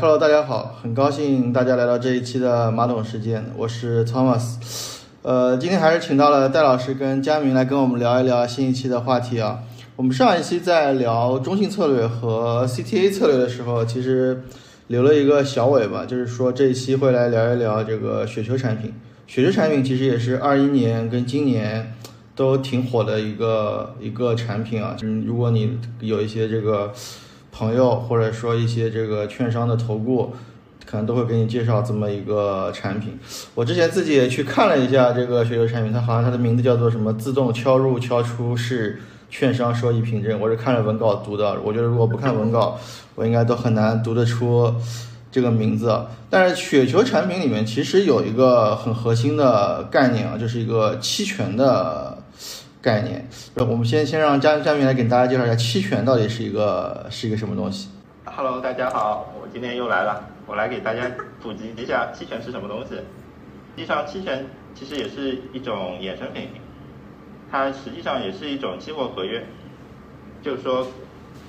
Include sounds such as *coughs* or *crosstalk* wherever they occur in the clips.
Hello，大家好，很高兴大家来到这一期的马桶时间，我是 Thomas。呃，今天还是请到了戴老师跟佳明来跟我们聊一聊新一期的话题啊。我们上一期在聊中性策略和 CTA 策略的时候，其实留了一个小尾巴，就是说这一期会来聊一聊这个雪球产品。雪球产品其实也是二一年跟今年都挺火的一个一个产品啊。嗯，如果你有一些这个。朋友或者说一些这个券商的投顾，可能都会给你介绍这么一个产品。我之前自己也去看了一下这个雪球产品，它好像它的名字叫做什么“自动敲入敲出式券商收益凭证”。我是看了文稿读的，我觉得如果不看文稿，我应该都很难读得出这个名字。但是雪球产品里面其实有一个很核心的概念啊，就是一个期权的。概念，我们先先让嘉嘉明来给大家介绍一下期权到底是一个是一个什么东西。Hello，大家好，我今天又来了，我来给大家普及一下期权是什么东西。实际上，期权其实也是一种衍生品，它实际上也是一种期货合约。就是说，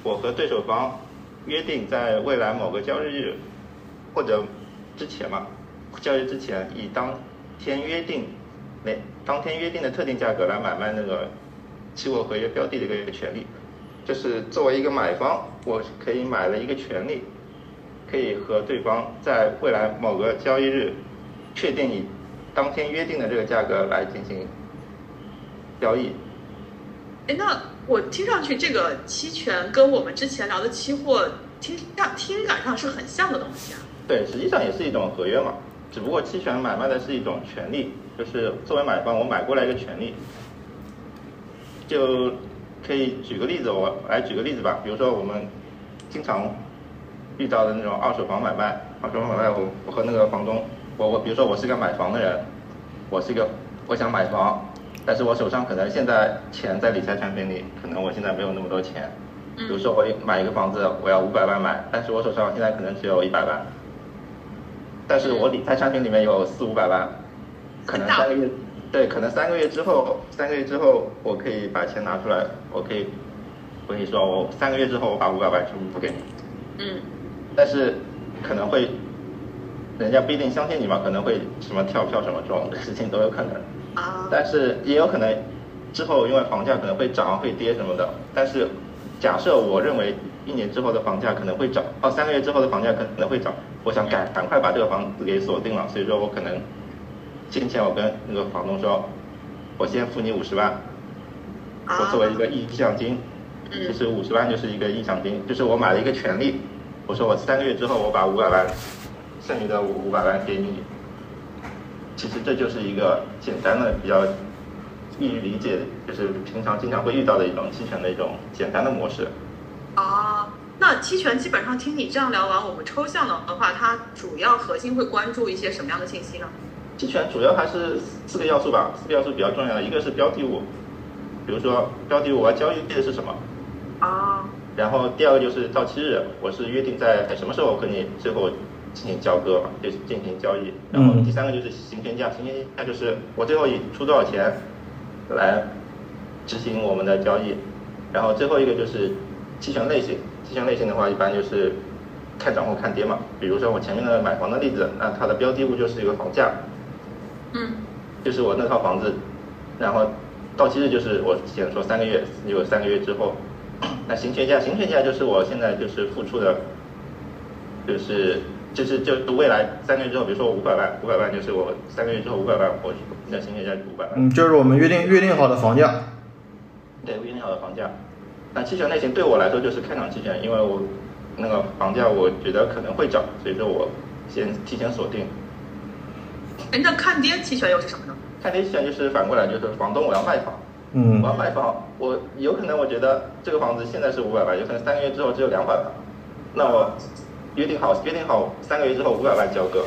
我和对手方约定在未来某个交易日或者之前嘛，交易之前以当天约定。那当天约定的特定价格来买卖那个期货合约标的的一个权利，就是作为一个买方，我可以买了一个权利，可以和对方在未来某个交易日确定以当天约定的这个价格来进行交易。哎，那我听上去这个期权跟我们之前聊的期货听上听感上是很像的东西啊。对，实际上也是一种合约嘛，只不过期权买卖的是一种权利。就是作为买方，我买过来一个权利，就可以举个例子，我来举个例子吧。比如说我们经常遇到的那种二手房买卖，二手房买卖，我我和那个房东，我我比如说我是个买房的人，我是一个我想买房，但是我手上可能现在钱在理财产品里，可能我现在没有那么多钱。比如说我买一个房子，我要五百万买，但是我手上现在可能只有一百万，但是我理财产品里面有四五百万。可能三个月，对，可能三个月之后，三个月之后，我可以把钱拿出来，我可以，我跟你说，我三个月之后我把五百万全部付给你。嗯。但是可能会，人家不一定相信你嘛，可能会什么跳票什么这种事情都有可能。啊。但是也有可能之后因为房价可能会涨会跌什么的，但是假设我认为一年之后的房价可能会涨，哦，三个月之后的房价可能会涨，我想赶赶快把这个房子给锁定了，所以说我可能。先前我跟那个房东说，我先付你五十万，我作为一个意向金，其实五十万就是一个意向金，就是我买了一个权利，我说我三个月之后我把五百万，剩余的五五百万给你，其实这就是一个简单的比较易于理解，就是平常经常会遇到的一种期权的一种简单的模式。啊，那期权基本上听你这样聊完，我们抽象的话，它主要核心会关注一些什么样的信息呢？期权主要还是四个要素吧，四个要素比较重要的，一个是标的物，比如说标的物我要交易的是什么，啊，然后第二个就是到期日，我是约定在什么时候和你最后进行交割，就是进行交易，然后第三个就是行权价，行权价就是我最后以出多少钱来执行我们的交易，然后最后一个就是期权类型，期权类型的话一般就是看涨或看跌嘛，比如说我前面的买房的例子，那它的标的物就是一个房价。嗯，就是我那套房子，然后到期日就是我之前说三个月，有三个月之后，那行权价，行权价就是我现在就是付出的，就是就是就未来三个月之后，比如说我五百万，五百万就是我三个月之后五百万，我那行权价五百万。嗯，就是我们约定约定好的房价。对，约定好的房价。那期权类型对我来说就是看涨期权，因为我那个房价我觉得可能会涨，所以说我先提前锁定。哎，那看跌期权又是什么呢？看跌期权就是反过来，就是房东我要卖房，嗯，我要卖房，我有可能我觉得这个房子现在是五百万，有可能三个月之后只有两百万，那我约定好约定好三个月之后五百万交割，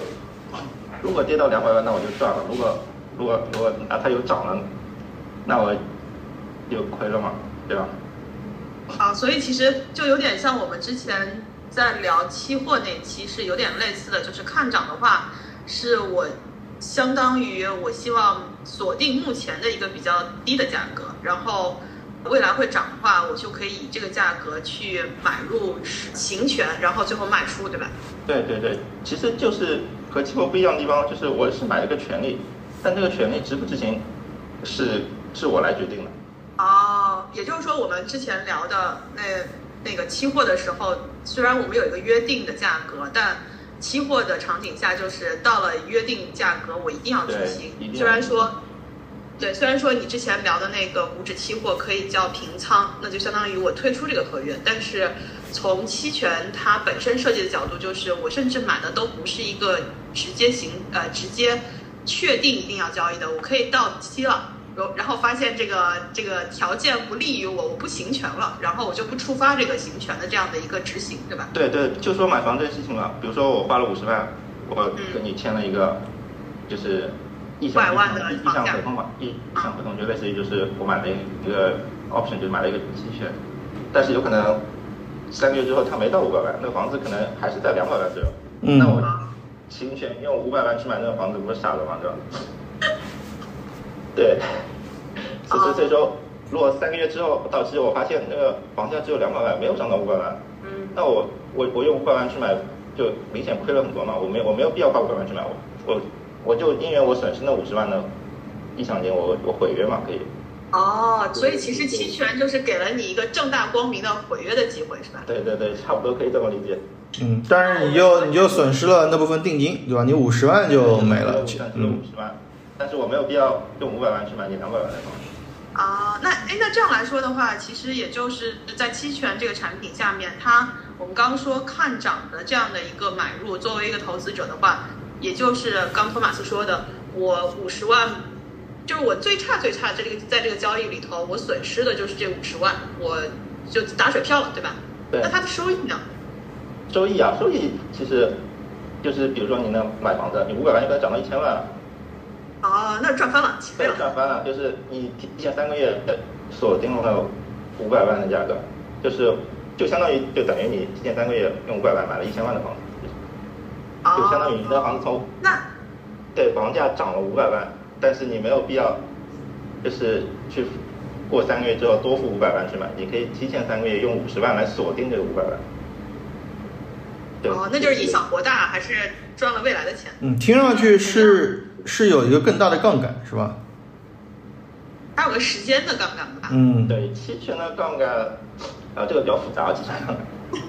如果跌到两百万那我就赚了，如果如果如果啊它又涨了，那我就亏了嘛，对吧？啊，所以其实就有点像我们之前在聊期货那期是有点类似的，就是看涨的话是我。相当于我希望锁定目前的一个比较低的价格，然后未来会涨的话，我就可以以这个价格去买入行权，然后最后卖出，对吧？对对对，其实就是和期货不一样的地方，就是我是买了个权利，但这个权利执不执行，是是我来决定的。哦，也就是说，我们之前聊的那那个期货的时候，虽然我们有一个约定的价格，但期货的场景下，就是到了约定价格，我一定要执行虽然说，对，虽然说你之前聊的那个股指期货可以叫平仓，那就相当于我退出这个合约，但是从期权它本身设计的角度，就是我甚至买的都不是一个直接行呃直接确定一定要交易的，我可以到期了。然然后发现这个这个条件不利于我，我不行权了，然后我就不触发这个行权的这样的一个执行，对吧？对对，就说买房这个事情吧，比如说我花了五十万，我跟你签了一个，就是意向500万的意向合同嘛，意意向合同就类似于就是我买了一个 option，就是买了一个期权，但是有可能三个月之后它没到五百万，那个房子可能还是在两百万左右，嗯那我行权用五百万去买那个房子，不是傻了吗？对吧？对，所以所以说，如果三个月之后到期，我发现那个房价只有两百万，没有涨到五百万，嗯，那我我我用五百万去买，就明显亏了很多嘛。我没有我没有必要花五百万去买，我我我就因为我损失那五十万的意向金，我我毁约嘛可以。哦，所以其实期权就是给了你一个正大光明的毁约的机会，是吧？对对对，差不多可以这么理解。嗯，但是你就你就损失了那部分定金，对吧？你五十万就没了嗯五十万，但是我没有必要用五百万去买你两百万的房子。啊，那哎，那这样来说的话，其实也就是在期权这个产品下面，它我们刚刚说看涨的这样的一个买入，作为一个投资者的话，也就是刚托马斯说的，我五十万，就是我最差最差这个在这个交易里头，我损失的就是这五十万，我就打水漂了，对吧？对那它的收益呢？收益啊，收益其实就是比如说你能买房子，你五百万就可能涨到一千万，哦，那赚翻了，起飞，了。赚翻了，就是你提前三个月锁定了五百万的价格，就是就相当于就等于你提前三个月用五百万买了一千万的房子，哦就相当于你的房子从那对房价涨了五百万，但是你没有必要就是去过三个月之后多付五百万去买，你可以提前三个月用五十万来锁定这个五百万。对哦，那就是以小博大，还是赚了未来的钱？嗯，听上去是是有一个更大的杠杆，是吧？还有个时间的杠杆吧？嗯，对，期权的杠杆，啊，这个比较复杂，期权杠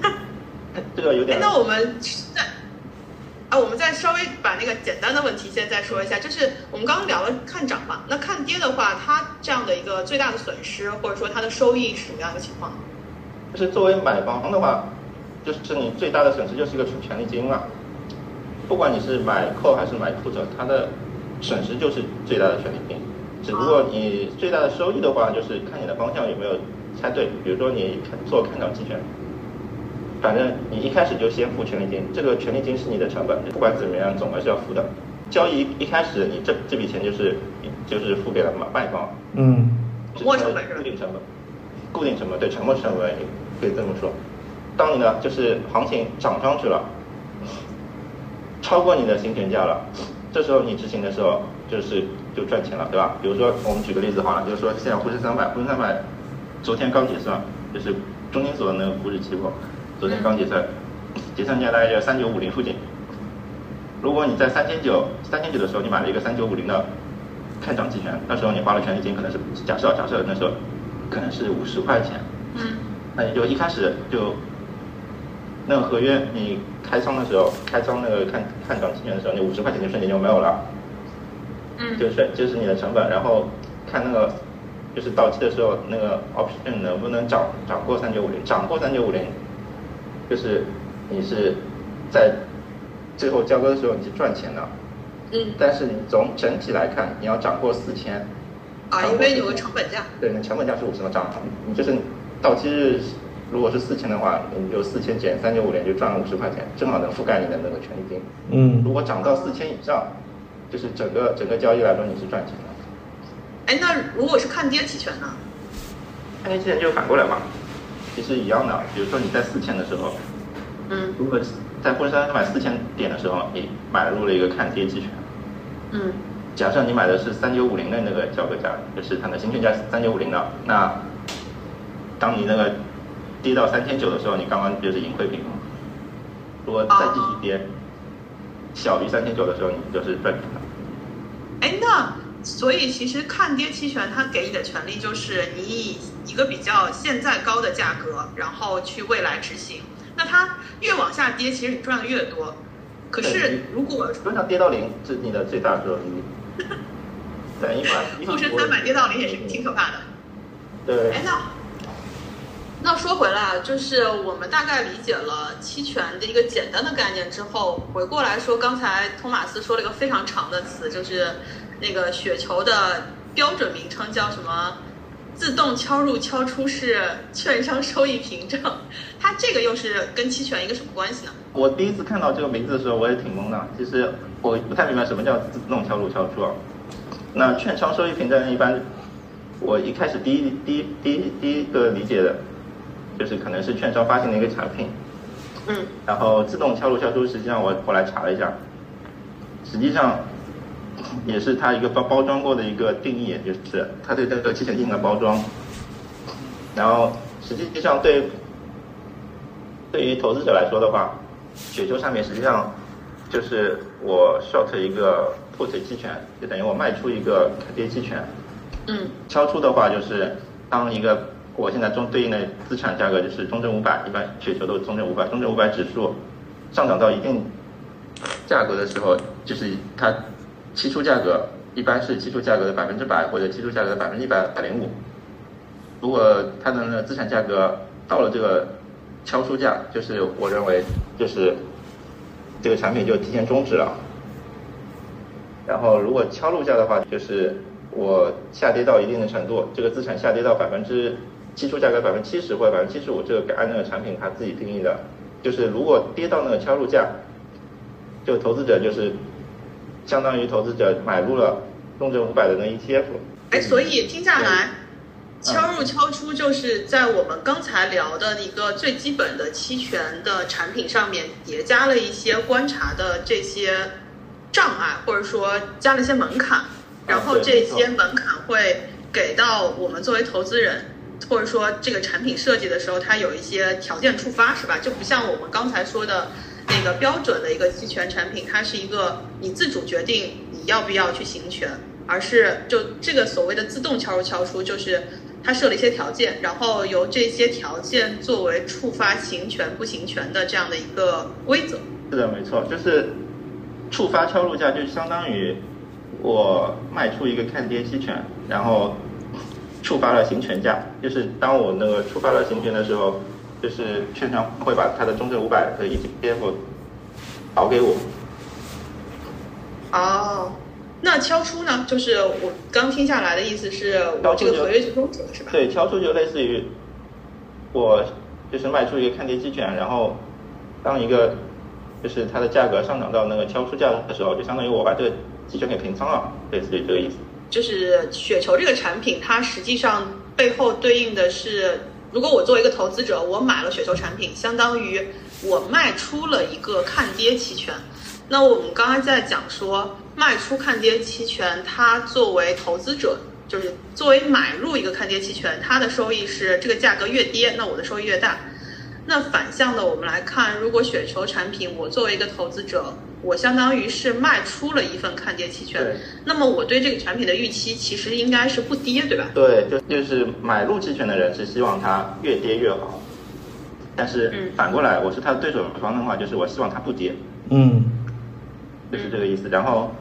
杆，*laughs* 这个有哎点，。那我们再啊，我们再稍微把那个简单的问题先再说一下，就是我们刚刚聊了看涨嘛，那看跌的话，它这样的一个最大的损失，或者说它的收益是什么样一个情况？就是作为买房的话，就是你最大的损失就是一个权利金嘛。不管你是买 call 还是买 put，它的损失就是最大的权利金。只不过你最大的收益的话，就是看你的方向有没有猜对。比如说你做看涨期权，反正你一开始就先付权利金，这个权利金是你的成本，不管怎么样总归是要付的。交易一开始你这这笔钱就是就是付给了买卖方，嗯是沉没成本是固定成本，固定成本对沉没成本可以这么说。当你呢就是行情涨上去了，超过你的行权价了，这时候你执行的时候就是就赚钱了，对吧？比如说我们举个例子好了，就是说现在沪深三百，沪深三百昨天刚结算，就是中金所的那个股指期货，昨天刚结算，结算价大概在三九五零附近。如果你在三千九三千九的时候你买了一个三九五零的看涨期权，那时候你花了权利金可能是假设假设那时候可能是五十块钱，嗯，那你就一开始就那个合约你开仓的时候，开仓那个看看涨期权的时候，你五十块钱就瞬间就没有了，嗯，就是就是你的成本，然后看那个就是到期的时候那个 option 能不能涨涨过三九五零，涨过三九五零，就是你是在最后交割的时候你是赚钱的，嗯。但是你从整体来看，你要涨过四千，啊，因为有个成本价。对，你成本价是五十嘛，涨，你就是到期日如果是四千的话，你就四千减三九五零就赚了五十块钱，正好能覆盖你的那个权利金。嗯如果涨到四千以上，就是整个整个交易来说你是赚钱的。哎，那如果是看跌期权呢？看跌期权就反过来嘛，其实一样的。比如说你在四千的时候，嗯如果在沪深三百买四千点的时候，你买入了一个看跌期权，嗯假设你买的是三九五零的那个交割价，就是它的行权价三九五零的，那当你那个跌到三千九的时候，你刚刚就是盈亏平衡。如果再继续跌，小于三千九的时候，你就是赚平了。哎，那所以其实看跌期权它给你的权利就是你以一个比较现在高的价格，然后去未来执行。那它越往下跌，其实你赚的越多。可是如果基本上跌到零是你的最大收益。对，一般沪深三百跌到零也是挺可怕的。对。哎，那那说回来啊，就是我们大概理解了期权的一个简单的概念之后，回过来说，刚才托马斯说了一个非常长的词，就是那个雪球的标准名称叫什么？自动敲入敲出是券商收益凭证，它这个又是跟期权一个什么关系呢？我第一次看到这个名字的时候，我也挺懵的。其实我不太明白什么叫自动敲入敲出啊。那券商收益凭证一般，我一开始第一第一第一第一个理解的，就是可能是券商发行的一个产品。嗯。然后自动敲入敲出，实际上我后来查了一下，实际上。也是它一个包包装过的一个定义，就是它对这个期权进行了包装。然后实际上对对于投资者来说的话，雪球上面实际上就是我 short 一个 put 期权，就等于我卖出一个看跌期权。嗯。敲出的话就是当一个我现在中对应的资产价格就是中证五百，一般雪球都是中证五百，中证五百指数上涨到一定价格的时候，就是它。期初价格一般是期初价格的百分之百或者期初价格的百分之一百零五。如果它的资产价格到了这个敲出价，就是我认为就是这个产品就提前终止了。然后如果敲入价的话，就是我下跌到一定的程度，这个资产下跌到百分之期初价格百分之七十或者百分之七十五，这个按那个产品它自己定义的，就是如果跌到那个敲入价，就投资者就是。相当于投资者买入了中证五百的那 ETF，哎，所以听下来，敲入敲出就是在我们刚才聊的一个最基本的期权的产品上面叠加了一些观察的这些障碍，或者说加了一些门槛，然后这些门槛会给到我们作为投资人，或者说这个产品设计的时候，它有一些条件触发，是吧？就不像我们刚才说的。那个标准的一个期权产品，它是一个你自主决定你要不要去行权，而是就这个所谓的自动敲入敲出，就是它设了一些条件，然后由这些条件作为触发行权不行权的这样的一个规则。是的，没错，就是触发敲入价，就相当于我卖出一个看跌期权，然后触发了行权价，就是当我那个触发了行权的时候。就是券商会把它的中证五百的 ETF 导给我。哦，那敲出呢？就是我刚听下来的意思是，我这个合约就终止了，是吧？对，敲出就类似于我就是卖出一个看跌期权，然后当一个就是它的价格上涨到那个敲出价的时候，就相当于我把这个期权给平仓了，类似于这个意思。就是雪球这个产品，它实际上背后对应的是。如果我作为一个投资者，我买了雪球产品，相当于我卖出了一个看跌期权。那我们刚才在讲说，卖出看跌期权，它作为投资者，就是作为买入一个看跌期权，它的收益是这个价格越跌，那我的收益越大。那反向的，我们来看，如果雪球产品，我作为一个投资者。我相当于是卖出了一份看跌期权，那么我对这个产品的预期其实应该是不跌，对吧？对，就就是买入期权的人是希望它越跌越好，但是反过来，我是他的对手方的话，就是我希望它不跌。嗯，就是这个意思。然后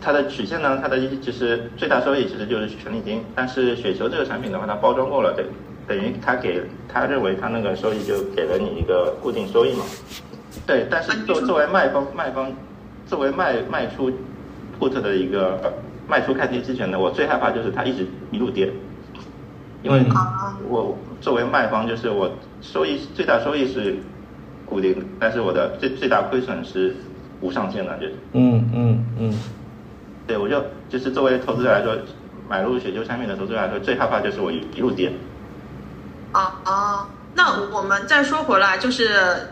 它的曲线呢，它的其实最大收益其实就是权利金，但是雪球这个产品的话，它包装过了，等等于他给他认为他那个收益就给了你一个固定收益嘛。对，但是作作为卖方，卖方作为卖卖出 put 的一个卖出看跌期权的，我最害怕就是它一直一路跌，因为我作为卖方，就是我收益最大收益是固定，但是我的最最大亏损是无上限的，就是。嗯嗯嗯，对我就就是作为投资者来说，买入雪球产品的投资者来说，最害怕就是我一一路跌。啊啊，那我们再说回来，就是。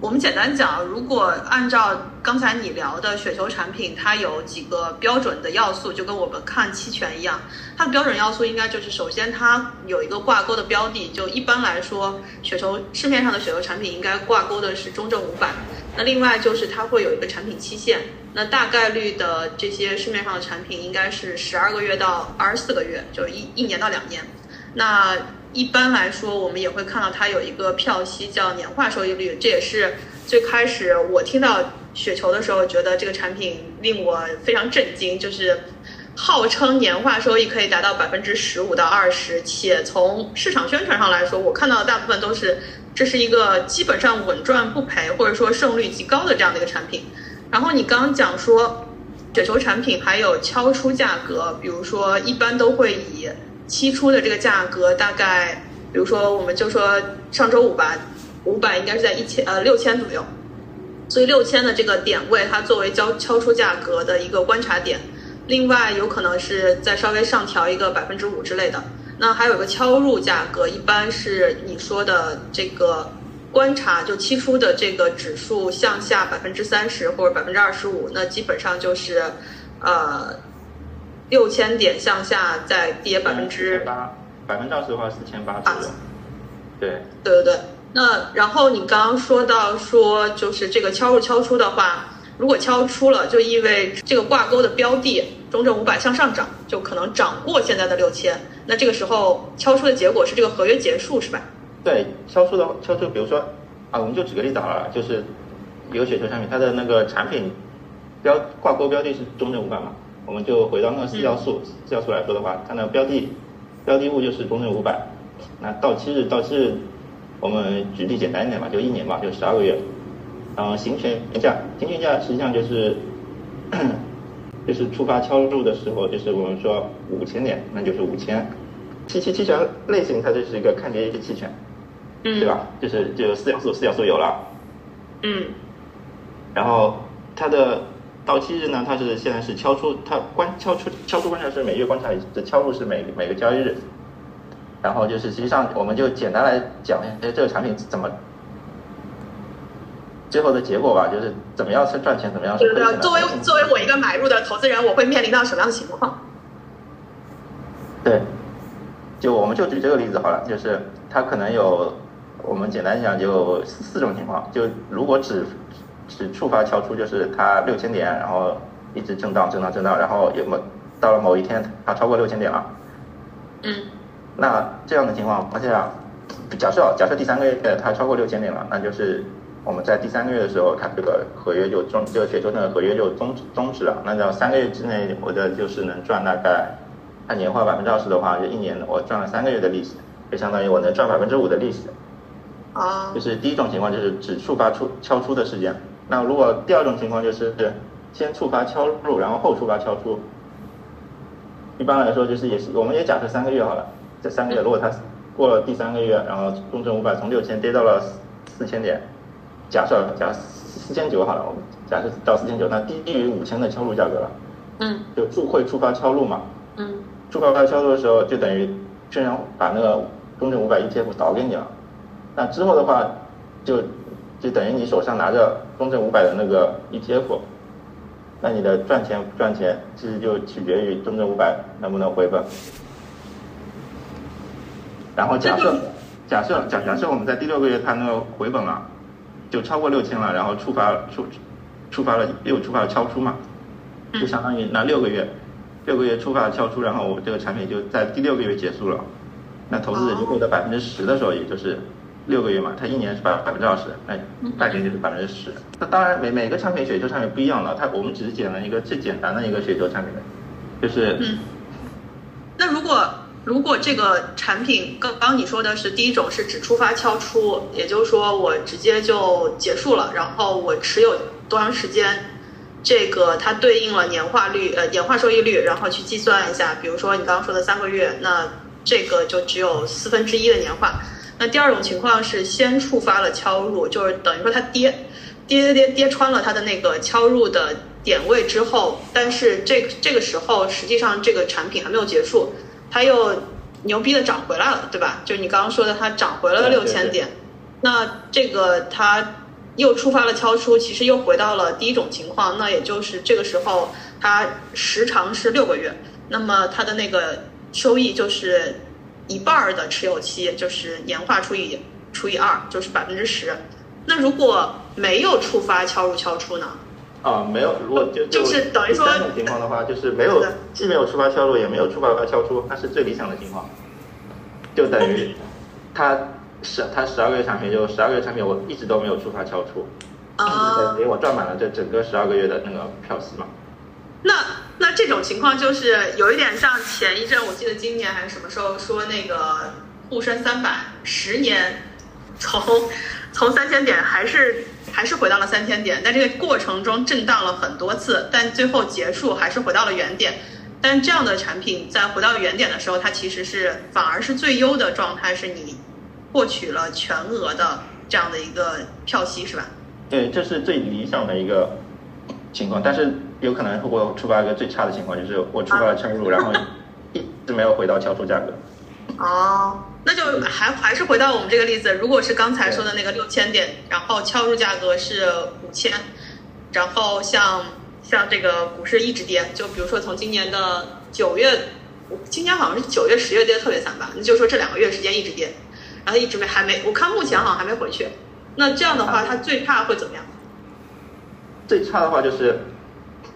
我们简单讲，如果按照刚才你聊的雪球产品，它有几个标准的要素，就跟我们看期权一样。它的标准要素应该就是，首先它有一个挂钩的标的，就一般来说，雪球市面上的雪球产品应该挂钩的是中证五百。那另外就是它会有一个产品期限，那大概率的这些市面上的产品应该是十二个月到二十四个月，就一一年到两年。那一般来说，我们也会看到它有一个票息叫年化收益率，这也是最开始我听到雪球的时候，觉得这个产品令我非常震惊，就是号称年化收益可以达到百分之十五到二十，且从市场宣传上来说，我看到的大部分都是这是一个基本上稳赚不赔，或者说胜率极高的这样的一个产品。然后你刚刚讲说雪球产品还有敲出价格，比如说一般都会以。期初的这个价格大概，比如说我们就说上周五吧，五百应该是在一千呃六千左右，所以六千的这个点位它作为交敲出价格的一个观察点，另外有可能是再稍微上调一个百分之五之类的。那还有个敲入价格，一般是你说的这个观察，就期初的这个指数向下百分之三十或者百分之二十五，那基本上就是呃。六千点向下再跌百分之八，百分之二十的话四千八左右。对对对对，那然后你刚刚说到说就是这个敲入敲出的话，如果敲出了，就意味这个挂钩的标的中证五百向上涨，就可能涨过现在的六千。那这个时候敲出的结果是这个合约结束是吧？对，敲出的敲出，比如说啊，我们就举个例子好了，就是有个雪球产品，它的那个产品标挂钩标的是中证五百嘛。我们就回到那个四要素，四要素来说的话，它的标的标的物就是中证五百，那到期日到期日，我们举例简单一点吧，就一年吧，就十二个月。然后行权价，行权价实际上就是 *coughs* 就是触发敲入的时候，就是我们说五千点，那就是五千。期期期权类型它就是一个看跌一个期权，嗯，对吧？就是就四要素，四要素有了，嗯，然后它的。到期日呢，它是现在是敲出，它观敲出敲出观察是每月观察一次，敲入是每每个交易日。然后就是实际上我们就简单来讲一下这个产品怎么最后的结果吧，就是怎么样是赚钱，怎么样是亏钱。作为作为我一个买入的投资人，我会面临到什么样的情况？对，就我们就举这个例子好了，就是它可能有我们简单讲就四种情况，就如果只是触发敲出，就是它六千点，然后一直震荡、震荡、震荡，然后有某到了某一天，它超过六千点了。嗯。那这样的情况，而且假设假设第三个月它超过六千点了，那就是我们在第三个月的时候，它这个合约就终，这个雪球那个合约就终止终止了。那要三个月之内，我的就是能赚大概，按年化百分之二十的话，就一年我赚了三个月的利息，就相当于我能赚百分之五的利息。啊。就是第一种情况，就是只触发出敲出的时间。那如果第二种情况就是先触发敲入，然后后触发敲出，一般来说就是也是，我们也假设三个月好了，这三个月如果它过了第三个月，然后中证五百从六千跌到了四千点，假设假四千九好了，我们假设到四千九，那低于五千的敲入价格了，嗯，就触会触发敲入嘛，嗯，触发敲入的时候就等于券商把那个中证五百 ETF 倒给你了，那之后的话就。就等于你手上拿着中证五百的那个 ETF，那你的赚钱不赚钱，其实就取决于中证五百能不能回本。然后假设假设假假设我们在第六个月它那个回本了，就超过六千了，然后触发触触发了又触发了敲出嘛，就相当于那六个月六个月触发了敲出，然后我这个产品就在第六个月结束了，那投资者就获得百分之十的时候，也就是。六个月嘛，它一年是百百分之二十，那半年就是百分之十。那当然每每个产品雪球产品不一样了，它我们只是捡了一个最简单的一个雪球产品，就是。嗯。那如果如果这个产品刚刚你说的是第一种是只出发敲出，也就是说我直接就结束了，然后我持有多长时间，这个它对应了年化率呃年化收益率，然后去计算一下，比如说你刚刚说的三个月，那这个就只有四分之一的年化。那第二种情况是先触发了敲入，就是等于说它跌，跌跌跌跌穿了它的那个敲入的点位之后，但是这这个时候实际上这个产品还没有结束，它又牛逼的涨回来了，对吧？就你刚刚说的它涨回了六千点，那这个它又触发了敲出，其实又回到了第一种情况，那也就是这个时候它时长是六个月，那么它的那个收益就是一半儿的持有期，就是年化除以除以二，就是百分之十。那如果没有触发敲入敲出呢？啊，没有，如果就就是等于说第三种情况的话，就是没有既没有触发敲入，也没有触发敲出，那是最理想的情况，就等于它十它十二个月产品就十二个月产品我一直都没有触发敲出，啊、等于我赚满了这整个十二个月的那个票息嘛。那那这种情况就是有一点像前一阵，我记得今年还是什么时候说那个沪深三百十年从从三千点还是还是回到了三千点，在这个过程中震荡了很多次，但最后结束还是回到了原点。但这样的产品在回到原点的时候，它其实是反而是最优的状态，是你获取了全额的这样的一个票息，是吧？对，这是最理想的一个情况，但是有可能会触发一个最差的情况，就是我触发了敲入，然后一直没有回到敲出价格。哦，那就还还是回到我们这个例子，如果是刚才说的那个六千点，然后敲入价格是五千，然后像像这个股市一直跌，就比如说从今年的九月，今年好像是九月、十月跌的特别惨吧，那就说这两个月时间一直跌，然后一直没还没，我看目前好像还没回去。那这样的话，它最差会怎么样？最差的话就是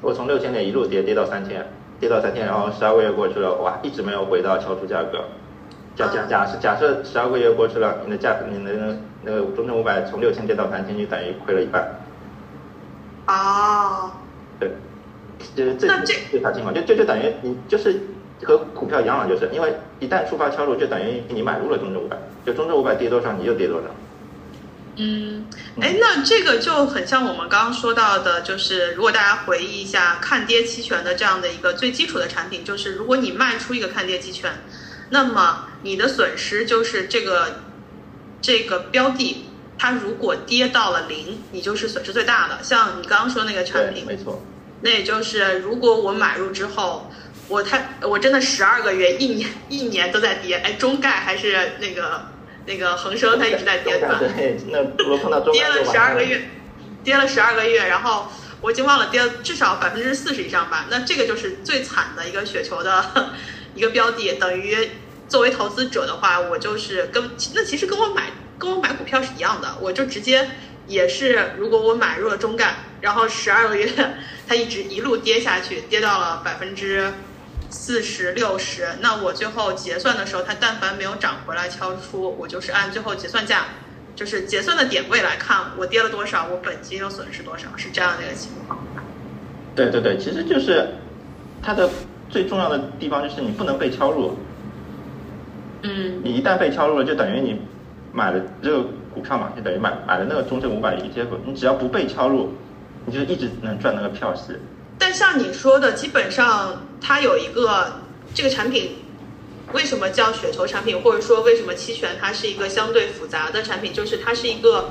我从六千点一路跌跌到三千，跌到三千，然后十二个月过去了，哇，一直没有回到敲出价格。假假假设假设十二个月过去了，你的价你的那个中证五百从六千跌到三千，就等于亏了一半。哦，对，就是最那这最差情况，就就就等于你就是和股票一样了，就是因为一旦触发敲入，就等于你买入了中证五百，就中证五百跌多少你就跌多少。嗯，哎，那这个就很像我们刚刚说到的，就是如果大家回忆一下看跌期权的这样的一个最基础的产品，就是如果你卖出一个看跌期权，那么你的损失就是这个这个标的，它如果跌到了零，你就是损失最大的。像你刚刚说那个产，品，没错。那也就是如果我买入之后，我太我真的十二个月、一年一年都在跌，哎，中概还是那个那个恒生，它一直在跌，对吧？对，那如果碰到中跌了十二个月，跌了十二个月，然后我已经忘了跌了至少百分之四十以上吧。那这个就是最惨的一个雪球的 *laughs* 一个标的，等于作为投资者的话，我就是跟那其实跟我买跟我买股票是一样的，我就直接也是，如果我买入了中概，然后十二个月 *laughs* 它一直一路跌下去，跌到了百分之。四十六十，那我最后结算的时候，它但凡没有涨回来敲出，我就是按最后结算价，就是结算的点位来看，我跌了多少，我本金又损失多少，是这样的一个情况。对对对，其实就是它的最重要的地方就是你不能被敲入，嗯你一旦被敲入了，就等于你买了这个股票嘛，就等于买买了那个中证五百 ETF，你只要不被敲入，你就一直能赚那个票息。但像你说的，基本上它有一个这个产品为什么叫雪球产品，或者说为什么期权它是一个相对复杂的产品，就是它是一个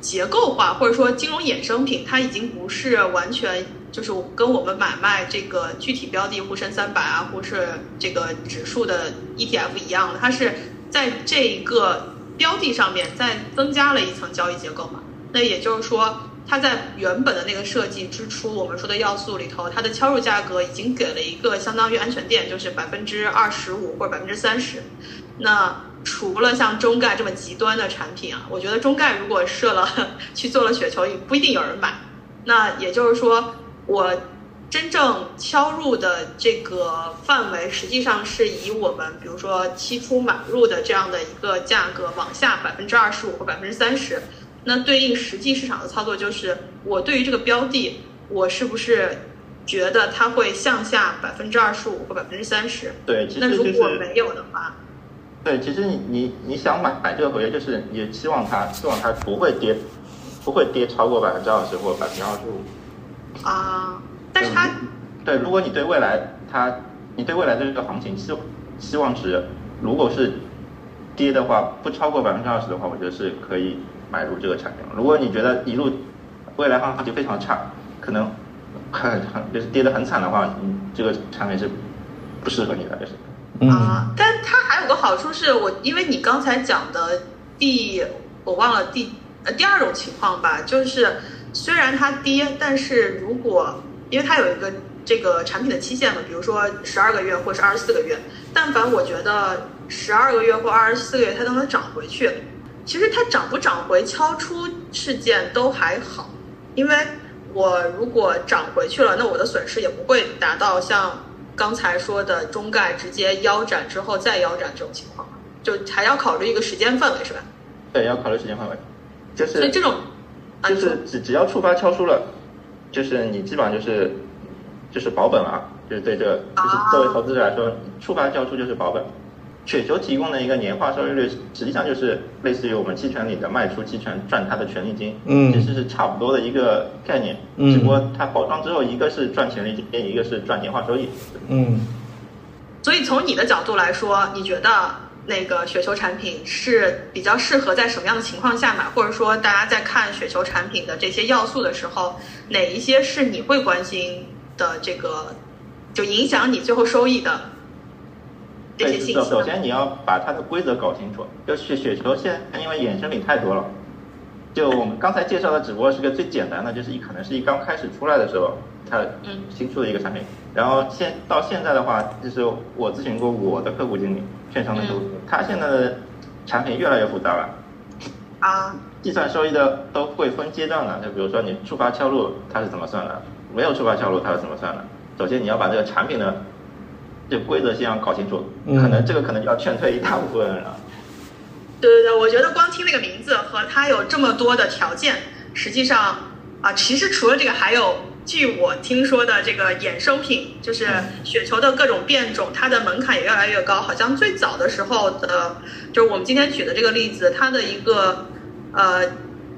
结构化或者说金融衍生品，它已经不是完全就是跟我们买卖这个具体标的沪深三百啊，或是这个指数的 ETF 一样的，它是在这一个标的上面再增加了一层交易结构嘛。那也就是说，它在原本的那个设计之初，我们说的要素里头，它的敲入价格已经给了一个相当于安全垫，就是百分之二十五或者百分之三十。那除了像中概这么极端的产品啊，我觉得中概如果设了去做了雪球，也不一定有人买。那也就是说，我真正敲入的这个范围，实际上是以我们比如说期初买入的这样的一个价格往下百分之二十五或百分之三十。那对应实际市场的操作就是，我对于这个标的，我是不是觉得它会向下百分之二十五或百分之三十？对，其实就是如果没有的话，对，其实你你你想买买这个合约，就是也期望它希望它不会跌，不会跌超过百分之二十或百分之二十五。啊，但是它对，如果你对未来它，你对未来的这个行情期期望值，如果是跌的话，不超过百分之二十的话，我觉得是可以买入这个产品。如果你觉得一路未来行情非常差，可能很很就是跌得很惨的话，你这个产品是不适合你的，就是。嗯啊，但它还有个好处是我，因为你刚才讲的第我忘了第呃，第二种情况吧，就是虽然它跌，但是如果因为它有一个这个产品的期限嘛，比如说十二个月或是二十四个月，但凡我觉得十二个月或二十四个月它都能涨回去，其实它涨不涨回敲出事件都还好，因为我如果涨回去了，那我的损失也不会达到像刚才说的中概直接腰斩之后再腰斩这种情况，就还要考虑一个时间范围，是吧？对，要考虑时间范围，就是所以这种啊，就是只只要触发敲出了，就是你基本上就是就是保本了啊，就是对这个就是作为投资者来说，触发敲出就是保本。雪球提供的一个年化收益率，实际上就是类似于我们期权里的卖出期权赚它的权利金，嗯其实是差不多的一个概念，嗯只不过它包装之后，一个是赚权利金，一个是赚年化收益。嗯，所以从你的角度来说，你觉得那个雪球产品是比较适合在什么样的情况下买？或者说，大家在看雪球产品的这些要素的时候，哪一些是你会关心的？这个就影响你最后收益的这些对，首信息？首先你要把它的规则搞清楚。就雪雪球现在因为衍生品太多了，就我们刚才介绍的只不过是个最简单的，就是一可能是一刚开始出来的时候，它嗯新出的一个产品。然后现到现在的话，就是我咨询过我的客户经理，券商的客户他现在的产品越来越复杂了。啊，计算收益的都会分阶段的，就比如说你触发敲入它是怎么算的，没有触发敲入它是怎么算的。首先你要把这个产品的这规则先要搞清楚，嗯可能这个可能就要劝退一大部分人了。对对对，我觉得光听那个名字和它有这么多的条件，实际上啊，其实除了这个，还有据我听说的这个衍生品，就是雪球的各种变种，它的门槛也越来越高。好像最早的时候的，就是我们今天举的这个例子，它的一个呃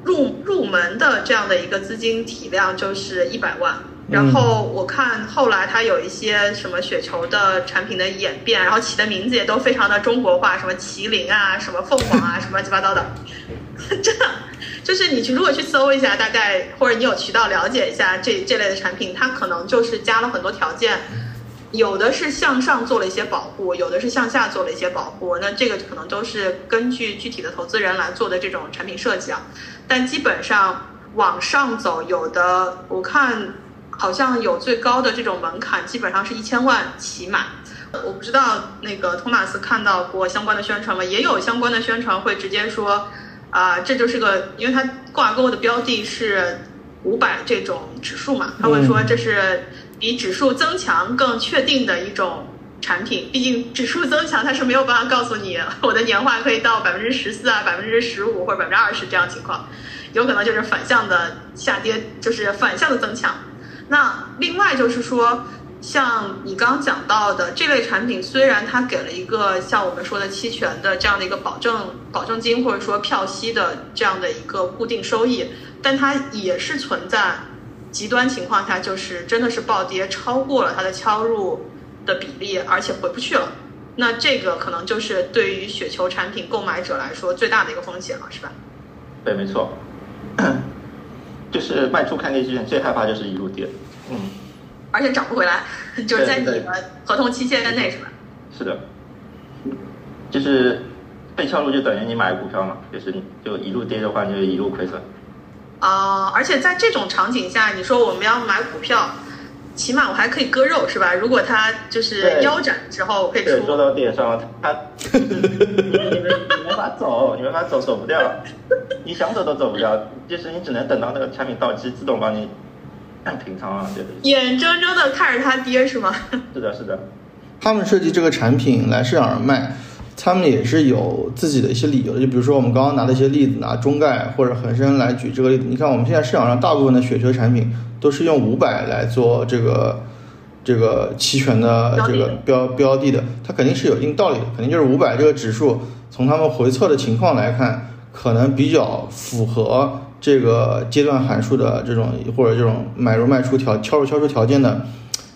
入入门的这样的一个资金体量就是一百万。然后我看后来它有一些什么雪球的产品的演变，然后起的名字也都非常的中国化，什么麒麟啊，什么凤凰啊，什么乱七八糟的，*laughs* 真的就是你去如果去搜一下，大概或者你有渠道了解一下这这类的产品，它可能就是加了很多条件，有的是向上做了一些保护，有的是向下做了一些保护，那这个可能都是根据具体的投资人来做的这种产品设计啊，但基本上往上走，有的我看。好像有最高的这种门槛，基本上是一千万起买。我不知道那个托马斯看到过相关的宣传吗？也有相关的宣传会直接说，啊、这就是个，因为它挂钩的标的是五百这种指数嘛，他会说这是比指数增强更确定的一种产品。毕竟指数增强它是没有办法告诉你我的年化可以到百分之十四啊、百分之十五或者百分之二十这样情况，有可能就是反向的下跌，就是反向的增强。那另外就是说，像你刚刚讲到的这类产品，虽然它给了一个像我们说的期权的这样的一个保证保证金或者说票息的这样的一个固定收益，但它也是存在极端情况下，就是真的是暴跌超过了它的敲入的比例，而且回不去了。那这个可能就是对于雪球产品购买者来说最大的一个风险了，是吧？对，没错，就是卖出看跌期权最害怕就是一路跌。嗯，而且涨不回来，*laughs* 就是在你对的合同期限内，是吧？是的，就是被撬入就等于你买股票嘛，就是你就一路跌的话，你就一路亏损。啊、而且在这种场景下，你说我们要买股票，起码我还可以割肉，是吧？如果他就是腰斩之后，我可以出，说。到点上了，它就是你你没你没法走，你没法走，走不掉，*laughs* 你想走都走不掉，就是你只能等到那个产品到期，自动帮你按平仓啊，对对，眼睁睁的看着它跌，是吗？*laughs* 是的，是的，他们设计这个产品来市场上卖，他们也是有自己的一些理由的。就比如说我们刚刚拿的一些例子，拿中概或者恒生来举这个例子，你看我们现在市场上大部分的雪球产品都是用五百来做这个这个期权的这个标标的的，它肯定是有一定道理的，肯定就是五百这个指数，从他们回测的情况来看，可能比较符合这个阶段函数的这种或者这种买入卖出条敲入敲出条件的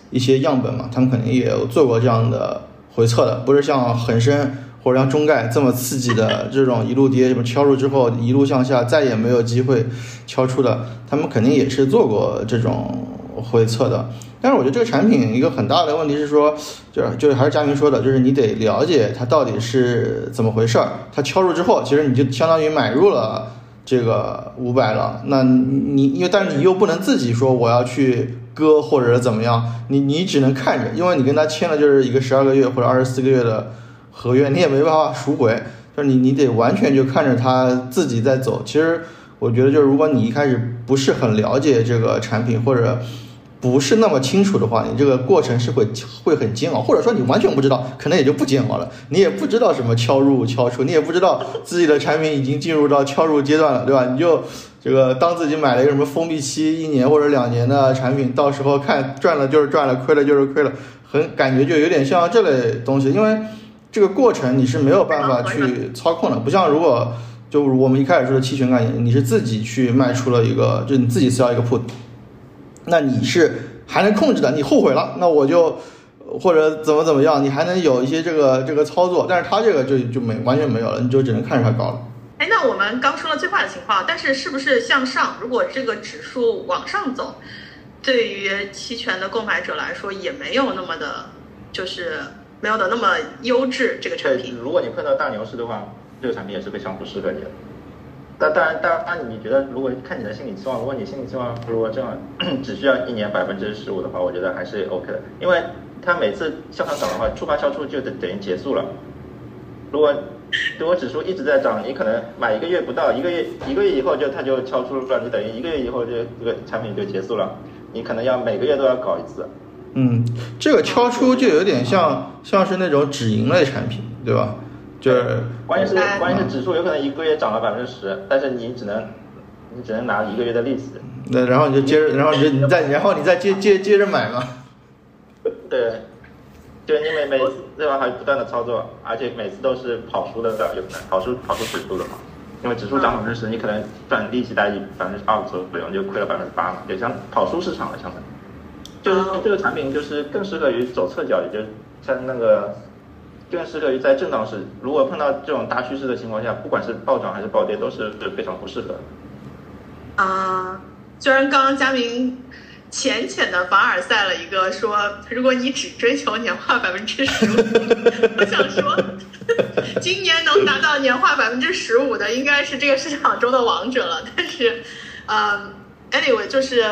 一些样本嘛，他们肯定也有做过这样的回测的，不是像恒生或者像中概这么刺激的 *laughs* 这种一路跌，什么敲入之后一路向下，再也没有机会敲出的，他们肯定也是做过这种回测的。但是我觉得这个产品一个很大的问题是说，就是就是还是佳明说的，就是你得了解它到底是怎么回事儿。它敲入之后，其实你就相当于买入了这个五百了，那你因为但是你又不能自己说我要去割或者怎么样，你你只能看着，因为你跟他签了就是一个十二个月或者二十四个月的合约，你也没办法赎回，就是你你得完全就看着他自己在走。其实我觉得就是如果你一开始不是很了解这个产品或者。不是那么清楚的话，你这个过程是会会很煎熬，或者说你完全不知道，可能也就不煎熬了。你也不知道什么敲入敲出，你也不知道自己的产品已经进入到敲入阶段了，对吧？你就这个当自己买了一个什么封闭期一年或者两年的产品，到时候看赚了就是赚了，亏了就是亏了，很感觉就有点像这类东西，因为这个过程你是没有办法去操控的，不像如果就我们一开始说的期权概念，你是自己去卖出了一个，就你自己销一个 put。那你是还能控制的，你后悔了，那我就或者怎么怎么样，你还能有一些这个这个操作，但是他这个就就没完全没有了，你就只能看着它高了。哎，那我们刚说了最坏的情况，但是是不是向上？如果这个指数往上走，对于期权的购买者来说也没有那么的，就是没有的那么优质这个产品。如果你碰到大牛市的话，这个产品也是非常不适合你的。但当然，当然，你觉得如果看你的心理期望，如果你心理期望如果这样只需要一年百分之十五的话，我觉得还是 OK 的，因为它每次向上涨的话，触发销出就等等于结束了。如果如果指数一直在涨，你可能买一个月不到，一个月一个月以后就它就敲出了，你等于一个月以后就这个产品就结束了，你可能要每个月都要搞一次。嗯，这个敲出就有点像像是那种止盈类产品，对吧？就是关键是关键是指数有可能一个月涨了百分之十，但是你只能你只能拿一个月的利息。那然后你就接着，然后你就你再然后你再接接接着买嘛。对，就是你每每次对吧？还不断的操作，而且每次都是跑输的，有可能跑输跑输指数的嘛。因为指数涨百分之十，你可能赚利息大于百分之二左右，你就亏了百分之八嘛，就像跑输市场了，相当于。就是这个产品就是更适合于左侧交易，就是像那个。更适合于在震荡市，如果碰到这种大趋势的情况下，不管是暴涨还是暴跌，都是非常不适合。啊，虽然刚刚佳明浅浅的凡尔赛了一个，说如果你只追求年化百分之十五，我想说，今年能达到年化百分之十五的，应该是这个市场中的王者了。但是，呃，anyway，就是。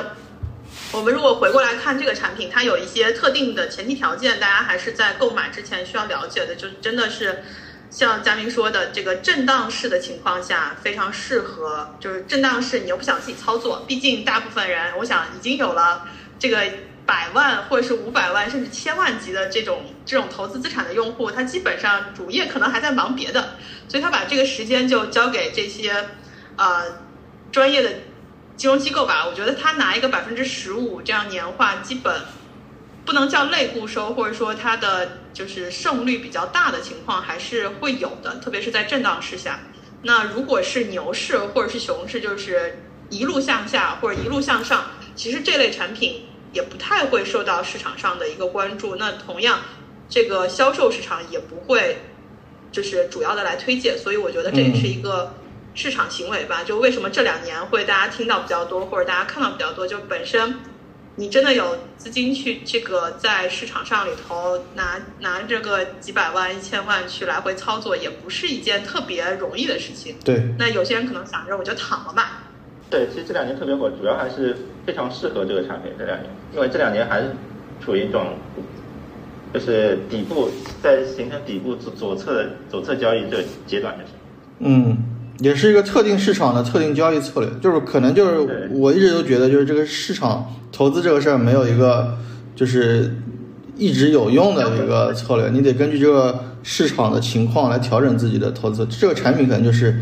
我们如果回过来看这个产品，它有一些特定的前提条件，大家还是在购买之前需要了解的。就真的是像佳明说的，这个震荡市的情况下非常适合。就是震荡市，你又不想自己操作，毕竟大部分人，我想已经有了这个百万或者是五百万甚至千万级的这种这种投资资产的用户，他基本上主业可能还在忙别的，所以他把这个时间就交给这些呃专业的。金融机构吧，我觉得他拿一个百分之十五这样年化，基本不能叫类固收，或者说它的就是胜率比较大的情况还是会有的，特别是在震荡市下。那如果是牛市或者是熊市，就是一路向下或者一路向上，其实这类产品也不太会受到市场上的一个关注。那同样，这个销售市场也不会就是主要的来推荐，所以我觉得这也是一个。市场行为吧，就为什么这两年会大家听到比较多，或者大家看到比较多，就本身你真的有资金去这个在市场上里头拿拿这个几百万、一千万去来回操作，也不是一件特别容易的事情。对。那有些人可能想着我就躺了吧。对，其实这两年特别火，主要还是非常适合这个产品。这两年，因为这两年还是处于一种就是底部在形成底部左左侧的左侧交易这个阶段，就是。嗯。也是一个特定市场的特定交易策略，就是可能就是我一直都觉得，就是这个市场投资这个事儿没有一个就是一直有用的一个策略，你得根据这个市场的情况来调整自己的投资。这个产品可能就是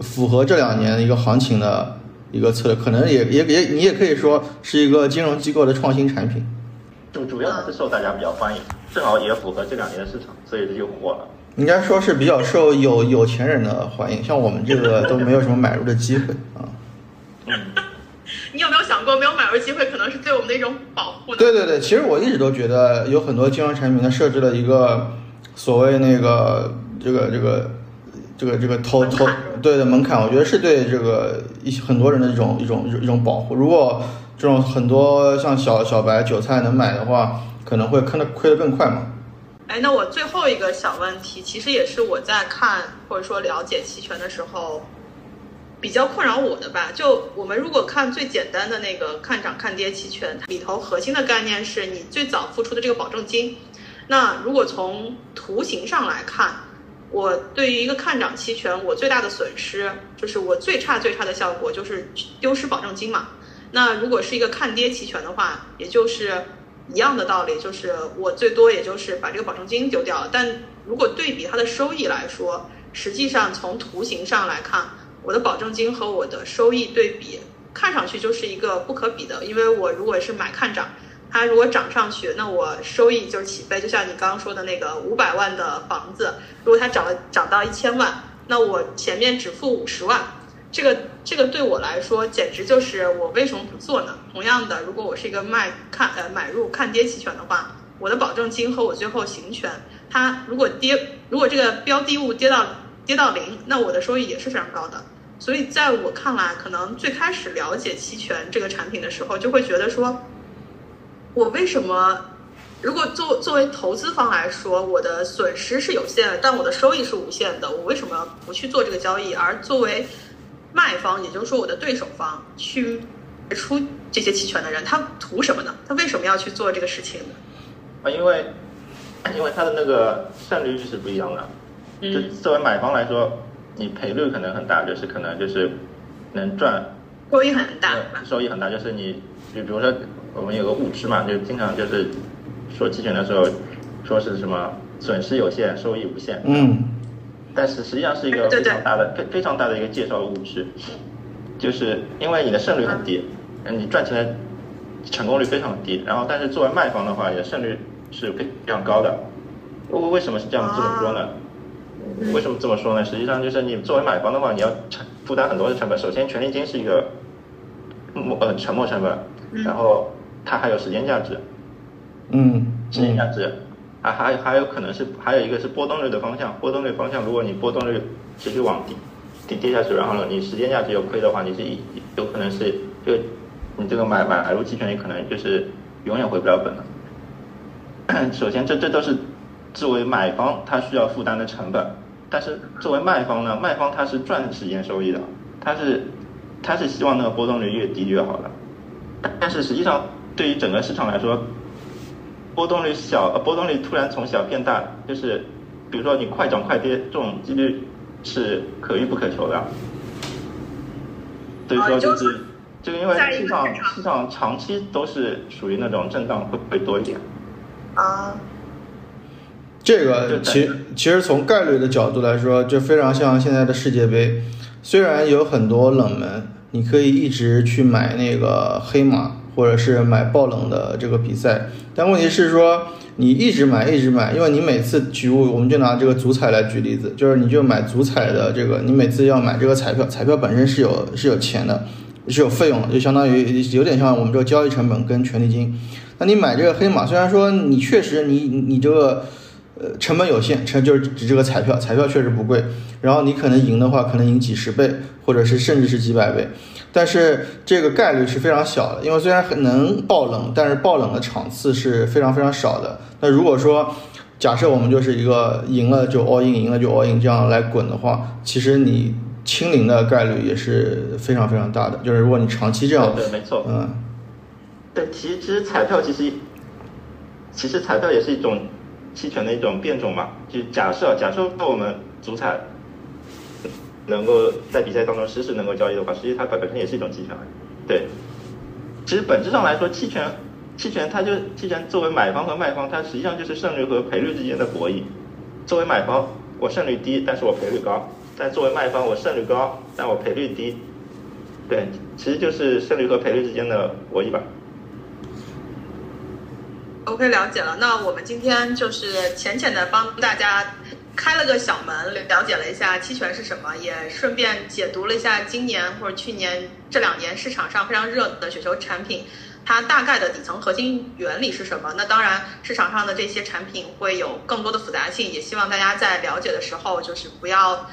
符合这两年一个行情的一个策略，可能也也也你也可以说是一个金融机构的创新产品。主主要是受大家比较欢迎，正好也符合这两年的市场，所以这就火了。应该说是比较受有有钱人的欢迎，像我们这个都没有什么买入的机会啊。*laughs* 你有没有想过，没有买入机会可能是对我们的一种保护？对对对，其实我一直都觉得有很多金融产品它设置了一个所谓那个这个这个这个这个投投对的门槛，我觉得是对这个一很多人的一种一种一种保护。如果这种很多像小小白韭菜能买的话，可能会坑的亏的更快嘛。哎，那我最后一个小问题，其实也是我在看或者说了解期权的时候比较困扰我的吧。就我们如果看最简单的那个看涨看跌期权，里头核心的概念是你最早付出的这个保证金。那如果从图形上来看，我对于一个看涨期权，我最大的损失就是我最差最差的效果就是丢失保证金嘛。那如果是一个看跌期权的话，也就是一样的道理，就是我最多也就是把这个保证金丢掉了。但如果对比它的收益来说，实际上从图形上来看，我的保证金和我的收益对比，看上去就是一个不可比的。因为我如果是买看涨。它如果涨上去，那我收益就是起飞。就像你刚刚说的那个五百万的房子，如果它涨了涨到一千万，那我前面只付五十万，这个这个对我来说简直就是我为什么不做呢？同样的，如果我是一个卖看呃买入看跌期权的话，我的保证金和我最后行权，它如果跌，如果这个标的物跌到跌到零，那我的收益也是非常高的。所以在我看来，可能最开始了解期权这个产品的时候，就会觉得说。我为什么？如果作作为投资方来说，我的损失是有限的，但我的收益是无限的。我为什么不去做这个交易？而作为卖方，也就是说我的对手方去出这些期权的人，他图什么呢？他为什么要去做这个事情呢？啊，因为因为他的那个胜率是不一样的。就作为买方来说，你赔率可能很大，就是可能就是能赚收益很大，收益很大，就是你就比如说。我们有个误区嘛，就经常就是说期权的时候，说是什么损失有限，收益无限。嗯。但是实际上是一个非常大的、非非常大的一个介绍误区，就是因为你的胜率很低，你赚钱的成功率非常低。然后，但是作为卖方的话，你的胜率是非常高的。为为什么是这样这么说呢？为什么这么说呢？实际上就是你作为买方的话，你要承负担很多的成本。首先，权利金是一个默呃沉没成本，然后。它还有时间价值，嗯，时间价值，还还还有可能是还有一个是波动率的方向，波动率方向，如果你波动率持续往低跌跌下去，然后呢，你时间价值有亏的话，你是有可能是就你这个买买买入期权，你可能就是永远回不了本了。*coughs* 首先，这这都是作为买方他需要负担的成本，但是作为卖方呢，卖方他是赚时间收益的，他是他是希望那个波动率越低越好的，但是实际上。对于整个市场来说，波动率小，呃，波动率突然从小变大，就是，比如说你快涨快跌，这种几率是可遇不可求的。所以说就是，就因为市场市场长期都是属于那种震荡会会多一点。啊。这个其其实从概率的角度来说，就非常像现在的世界杯，虽然有很多冷门，你可以一直去买那个黑马。或者是买爆冷的这个比赛，但问题是说你一直买一直买，因为你每次举物我们就拿这个足彩来举例子，就是你就买足彩的这个，你每次要买这个彩票，彩票本身是有是有钱的，是有费用的，就相当于有点像我们这个交易成本跟权利金。那你买这个黑马，虽然说你确实你你这个呃成本有限，成就是指这个彩票，彩票确实不贵，然后你可能赢的话可能赢几十倍，或者是甚至是几百倍。但是这个概率是非常小的，因为虽然很能爆冷，但是爆冷的场次是非常非常少的。那如果说假设我们就是一个赢了就 all in，赢了就 all in 这样来滚的话，其实你清零的概率也是非常非常大的。就是如果你长期这样，对，没错，嗯，对，其实其实彩票其实其实彩票也是一种期权的一种变种嘛。就假设假设我们足彩。能够在比赛当中实时能够交易的话，实际它本本身也是一种期权。对，其实本质上来说，期权，期权它就期权作为买方和卖方，它实际上就是胜率和赔率之间的博弈。作为买方，我胜率低，但是我赔率高；但作为卖方，我胜率高，但我赔率低。对，其实就是胜率和赔率之间的博弈吧。OK，了解了。那我们今天就是浅浅的帮大家。开了个小门，了解了一下期权是什么，也顺便解读了一下今年或者去年这两年市场上非常热的雪球产品，它大概的底层核心原理是什么？那当然，市场上的这些产品会有更多的复杂性，也希望大家在了解的时候就是不要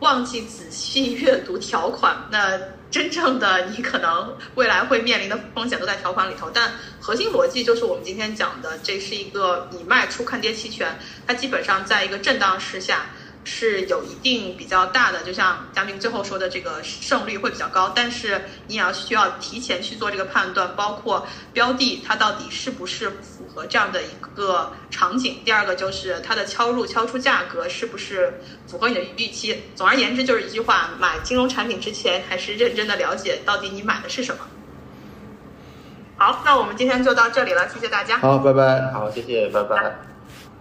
忘记仔细阅读条款。那真正的你可能未来会面临的风险都在条款里头，但核心逻辑就是我们今天讲的，这是一个你卖出看跌期权，它基本上在一个震荡市下，是有一定比较大的，就像嘉宾最后说的，这个胜率会比较高。但是你也要需要提前去做这个判断，包括标的它到底是不是符合这样的一个场景。第二个就是它的敲入敲出价格是不是符合你的预期。总而言之，就是一句话：买金融产品之前，还是认真的了解到底你买的是什么。好，那我们今天就到这里了，谢谢大家。好，拜拜。好，谢谢，拜拜。